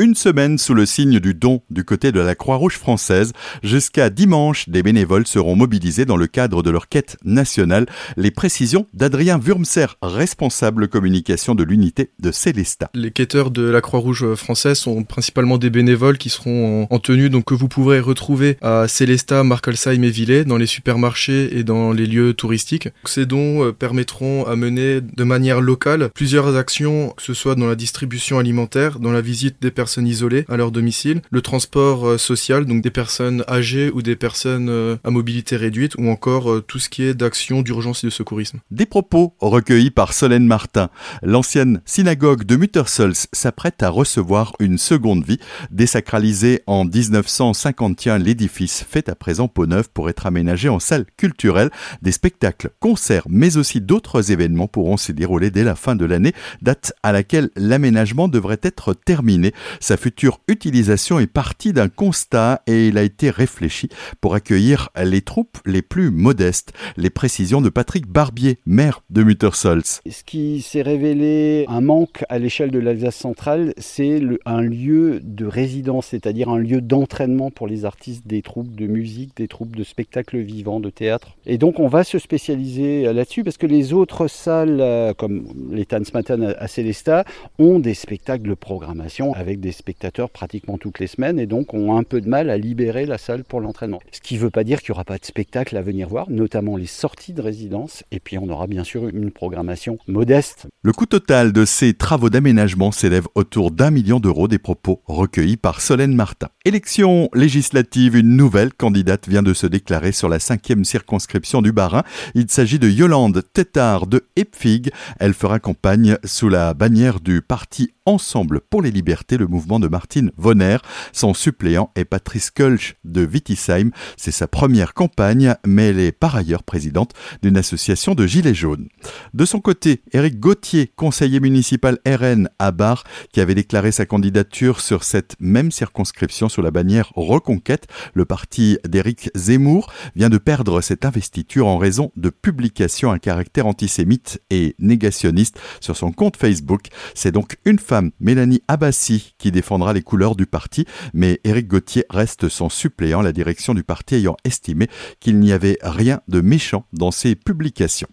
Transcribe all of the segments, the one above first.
Une semaine sous le signe du don du côté de la Croix-Rouge française. Jusqu'à dimanche, des bénévoles seront mobilisés dans le cadre de leur quête nationale. Les précisions d'Adrien Wurmser, responsable communication de l'unité de Célestat. Les quêteurs de la Croix-Rouge française sont principalement des bénévoles qui seront en, tenue, donc que vous pourrez retrouver à Célestat, Markelsheim et Villers, dans les supermarchés et dans les lieux touristiques. Ces dons euh, permettront à mener de manière locale plusieurs actions, que ce soit dans la distribution alimentaire, dans la visite des personnes personnes isolées à leur domicile, le transport euh, social, donc des personnes âgées ou des personnes euh, à mobilité réduite, ou encore euh, tout ce qui est d'action d'urgence et de secourisme. Des propos recueillis par Solène Martin. L'ancienne synagogue de Muttersols s'apprête à recevoir une seconde vie. Désacralisé en 1951, l'édifice fait à présent peau neuve pour être aménagé en salle culturelle. Des spectacles, concerts, mais aussi d'autres événements pourront s'y dérouler dès la fin de l'année, date à laquelle l'aménagement devrait être terminé. Sa future utilisation est partie d'un constat et il a été réfléchi pour accueillir les troupes les plus modestes. Les précisions de Patrick Barbier, maire de Muttersols. Ce qui s'est révélé un manque à l'échelle de l'Alsace centrale, c'est un lieu de résidence, c'est-à-dire un lieu d'entraînement pour les artistes des troupes de musique, des troupes de spectacles vivants, de théâtre. Et donc on va se spécialiser là-dessus parce que les autres salles, euh, comme les Tanzmatten à Célestat, ont des spectacles de programmation avec des spectateurs pratiquement toutes les semaines et donc ont un peu de mal à libérer la salle pour l'entraînement. Ce qui ne veut pas dire qu'il n'y aura pas de spectacle à venir voir, notamment les sorties de résidence et puis on aura bien sûr une programmation modeste. Le coût total de ces travaux d'aménagement s'élève autour d'un million d'euros des propos recueillis par Solène Martin. Élection législative, une nouvelle candidate vient de se déclarer sur la cinquième circonscription du Bas-Rhin. Il s'agit de Yolande Tétard de Epfig. Elle fera campagne sous la bannière du parti Ensemble pour les libertés, le mouvement de Martine Vonner. Son suppléant est Patrice Kölsch de Wittisheim. C'est sa première campagne, mais elle est par ailleurs présidente d'une association de Gilets jaunes. De son côté, Éric Gauthier, conseiller municipal RN à Bar, qui avait déclaré sa candidature sur cette même circonscription sous la bannière Reconquête, le parti d'Éric Zemmour, vient de perdre cette investiture en raison de publications à caractère antisémite et négationniste sur son compte Facebook. C'est donc une Mélanie Abbassi, qui défendra les couleurs du parti, mais Éric Gauthier reste son suppléant, la direction du parti ayant estimé qu'il n'y avait rien de méchant dans ses publications.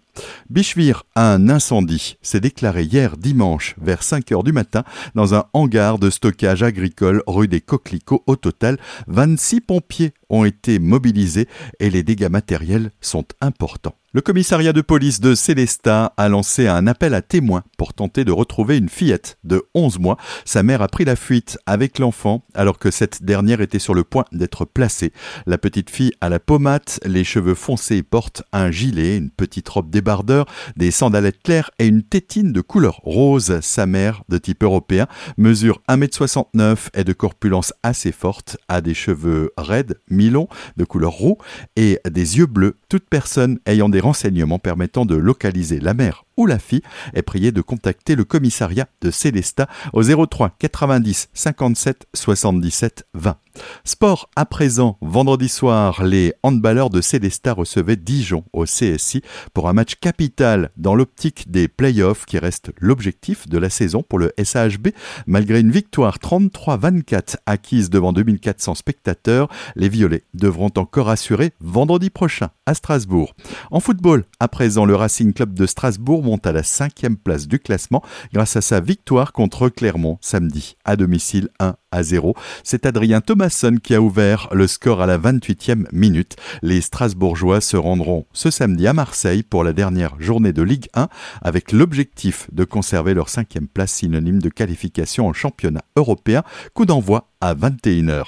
Bichevire, un incendie s'est déclaré hier dimanche vers 5 heures du matin dans un hangar de stockage agricole rue des Coquelicots. Au total, 26 pompiers ont été mobilisés et les dégâts matériels sont importants. Le commissariat de police de Célestat a lancé un appel à témoins pour tenter de retrouver une fillette de 11 mois. Sa mère a pris la fuite avec l'enfant alors que cette dernière était sur le point d'être placée. La petite fille a la pommade, les cheveux foncés porte un gilet, une petite robe débardeur, des sandalettes claires et une tétine de couleur rose. Sa mère, de type européen, mesure 1m69 et de corpulence assez forte, a des cheveux raides, mi-longs, de couleur roux et des yeux bleus. Toute personne ayant des renseignements permettant de localiser la mère ou la fille est priée de contacter le commissariat de Célestat au 03 90 57 77 20. Sport à présent, vendredi soir, les handballeurs de Célestat recevaient Dijon au CSI pour un match capital dans l'optique des playoffs qui reste l'objectif de la saison pour le SAHB. Malgré une victoire 33-24 acquise devant 2400 spectateurs, les Violets devront encore assurer vendredi prochain à Strasbourg. En football, à présent, le Racing Club de Strasbourg à la cinquième place du classement grâce à sa victoire contre Clermont samedi à domicile 1 à 0. C'est Adrien Thomasson qui a ouvert le score à la 28e minute. Les Strasbourgeois se rendront ce samedi à Marseille pour la dernière journée de Ligue 1 avec l'objectif de conserver leur cinquième place synonyme de qualification en championnat européen. Coup d'envoi à 21h.